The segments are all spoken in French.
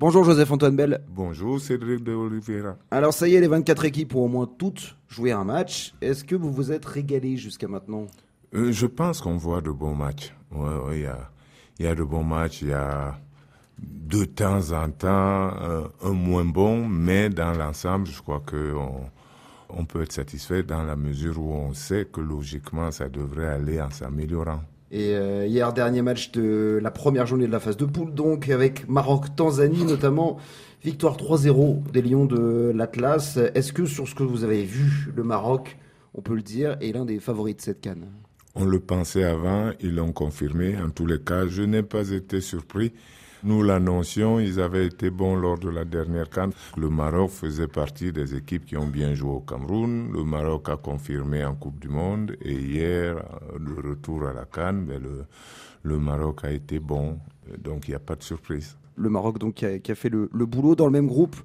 Bonjour Joseph-Antoine Bell. Bonjour Cédric de Oliveira. Alors ça y est, les 24 équipes ont au moins toutes joué un match. Est-ce que vous vous êtes régalé jusqu'à maintenant? Euh, Je pense qu'on voit de bons matchs. Ouais, ouais, il y a, y a de bons matchs, il y a de temps en temps euh, un moins bon, mais dans l'ensemble, je crois qu'on on peut être satisfait dans la mesure où on sait que logiquement, ça devrait aller en s'améliorant. Et euh, hier, dernier match de la première journée de la phase de poule, donc avec Maroc-Tanzanie notamment. Victoire 3-0 des Lions de l'Atlas. Est-ce que sur ce que vous avez vu, le Maroc, on peut le dire, est l'un des favoris de cette canne? On le pensait avant, ils l'ont confirmé. En tous les cas, je n'ai pas été surpris. Nous l'annoncions, ils avaient été bons lors de la dernière Cannes. Le Maroc faisait partie des équipes qui ont bien joué au Cameroun. Le Maroc a confirmé en Coupe du Monde et hier, le retour à la Cannes, ben, le, Maroc a été bon. Donc il n'y a pas de surprise. Le Maroc donc qui a, fait le, boulot dans le même groupe.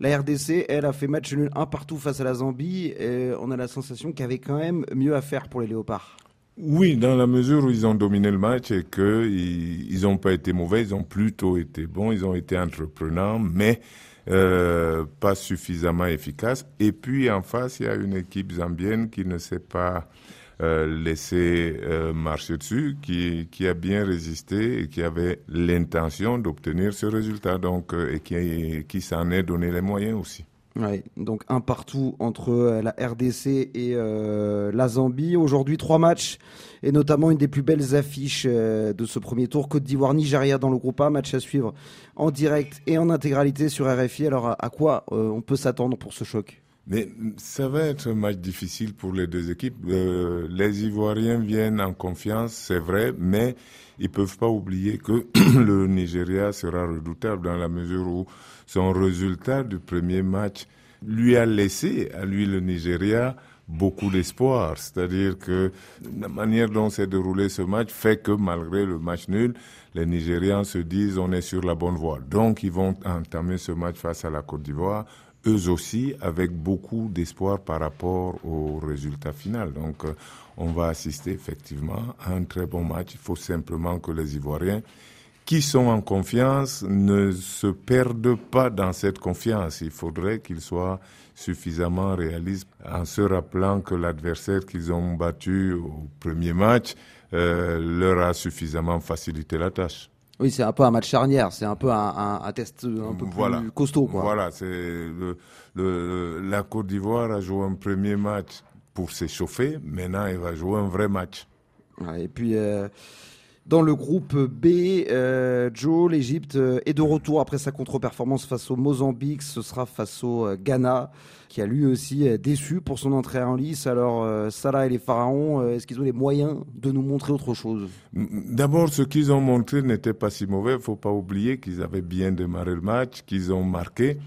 La RDC, elle a fait match nul un partout face à la Zambie on a la sensation qu'il y avait quand même mieux à faire pour les Léopards. Oui, dans la mesure où ils ont dominé le match et qu'ils n'ont pas été mauvais, ils ont plutôt été bons, ils ont été entreprenants, mais euh, pas suffisamment efficaces. Et puis en face, il y a une équipe zambienne qui ne s'est pas euh, laissé euh, marcher dessus, qui, a bien résisté et qui avait l'intention d'obtenir ce résultat, donc et qui s'en est donné les moyens aussi. Donc un partout entre euh, la RDC et euh, la Zambie. Aujourd'hui, trois matchs et notamment une des plus belles affiches euh, de ce premier tour. Côte d'Ivoire-Nigeria dans le groupe A, match à suivre en direct et en intégralité sur RFI. Alors à, quoi on peut s'attendre pour ce choc? Mais ça va être un match difficile pour les deux équipes. les Ivoiriens viennent en confiance, c'est vrai, mais ils peuvent pas oublier que le Nigeria sera redoutable dans la mesure où son résultat du premier match lui a laissé à lui le Nigeria beaucoup d'espoir. C'est-à-dire que la manière dont s'est déroulé ce match fait que malgré le match nul, les Nigérians se disent on est sur la bonne voie. Donc ils vont entamer ce match face à la Côte d'Ivoire eux aussi avec beaucoup d'espoir par rapport au résultat final. Donc euh, on va assister effectivement à un très bon match. Il faut simplement que les Ivoiriens qui sont en confiance ne se perdent pas dans cette confiance. Il faudrait qu'ils soient suffisamment réalistes en se rappelant que l'adversaire qu'ils ont battu au premier match euh, leur a suffisamment facilité la tâche. Oui, c'est un peu un match charnière, c'est un peu un, un, test un peu plus costaud. Quoi. Voilà, c'est le, le, la Côte d'Ivoire a joué un premier match pour s'échauffer, maintenant elle va jouer un vrai match. et puis euh, dans le groupe B, euh, Joe, l'Égypte euh, est de retour après sa contre-performance face au Mozambique. Ce sera face au euh, Ghana, qui a lui aussi déçu pour son entrée en lice. Alors, Salah et les Pharaons, est-ce qu'ils ont les moyens de nous montrer autre chose? D'abord, ce qu'ils ont montré n'était pas si mauvais. Il ne faut pas oublier qu'ils avaient bien démarré le match, qu'ils ont marqué.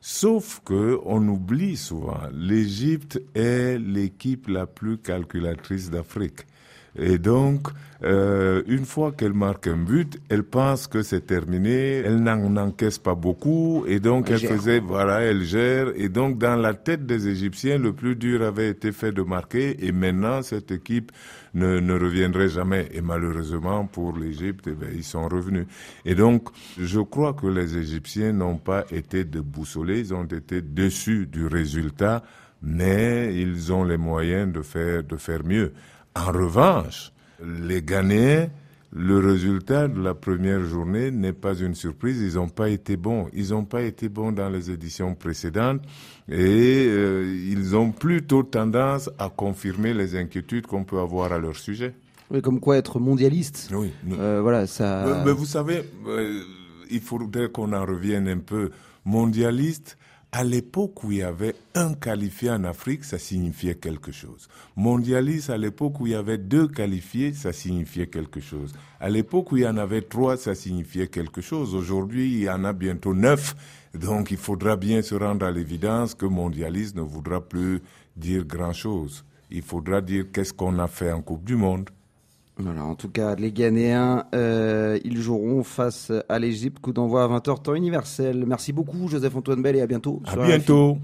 Sauf que on oublie souvent, l'Égypte est l'équipe la plus calculatrice d'Afrique. Et donc, euh, une fois qu'elle marque un but, elle pense que c'est terminé, elle n'en encaisse pas beaucoup, et donc elle, faisait, voilà, elle gère. Et donc, dans la tête des Égyptiens, le plus dur avait été fait de marquer, et maintenant, cette équipe ne, ne reviendrait jamais. Et malheureusement, pour l'Égypte, eh ben, ils sont revenus. Et donc, je crois que les Égyptiens n'ont pas été déboussolés, ils ont été déçus du résultat, mais ils ont les moyens de faire, de faire mieux. En revanche, les Ghanéens, le résultat de la première journée n'est pas une surprise. Ils n'ont pas été bons. Ils n'ont pas été bons dans les éditions précédentes et euh, ils ont plutôt tendance à confirmer les inquiétudes qu'on peut avoir à leur sujet. Oui, comme quoi être mondialiste. Oui. Euh, voilà, ça. Mais, vous savez, euh, il faudrait qu'on en revienne un peu mondialiste à l'époque où il y avait un qualifié en Afrique, ça signifiait quelque chose. Mondialiste, à l'époque où il y avait deux qualifiés, ça signifiait quelque chose. À l'époque où il y en avait trois, ça signifiait quelque chose. Aujourd'hui, il y en a bientôt neuf. Donc, il faudra bien se rendre à l'évidence que mondialiste ne voudra plus dire grand-chose. Il faudra dire qu'est-ce qu'on a fait en Coupe du Monde. Voilà, en tout cas, les Ghanéens, euh, ils joueront face à l'Égypte. Coup d'envoi à 20h, temps universel. Merci beaucoup, Joseph-Antoine Bell, et à bientôt. À bientôt.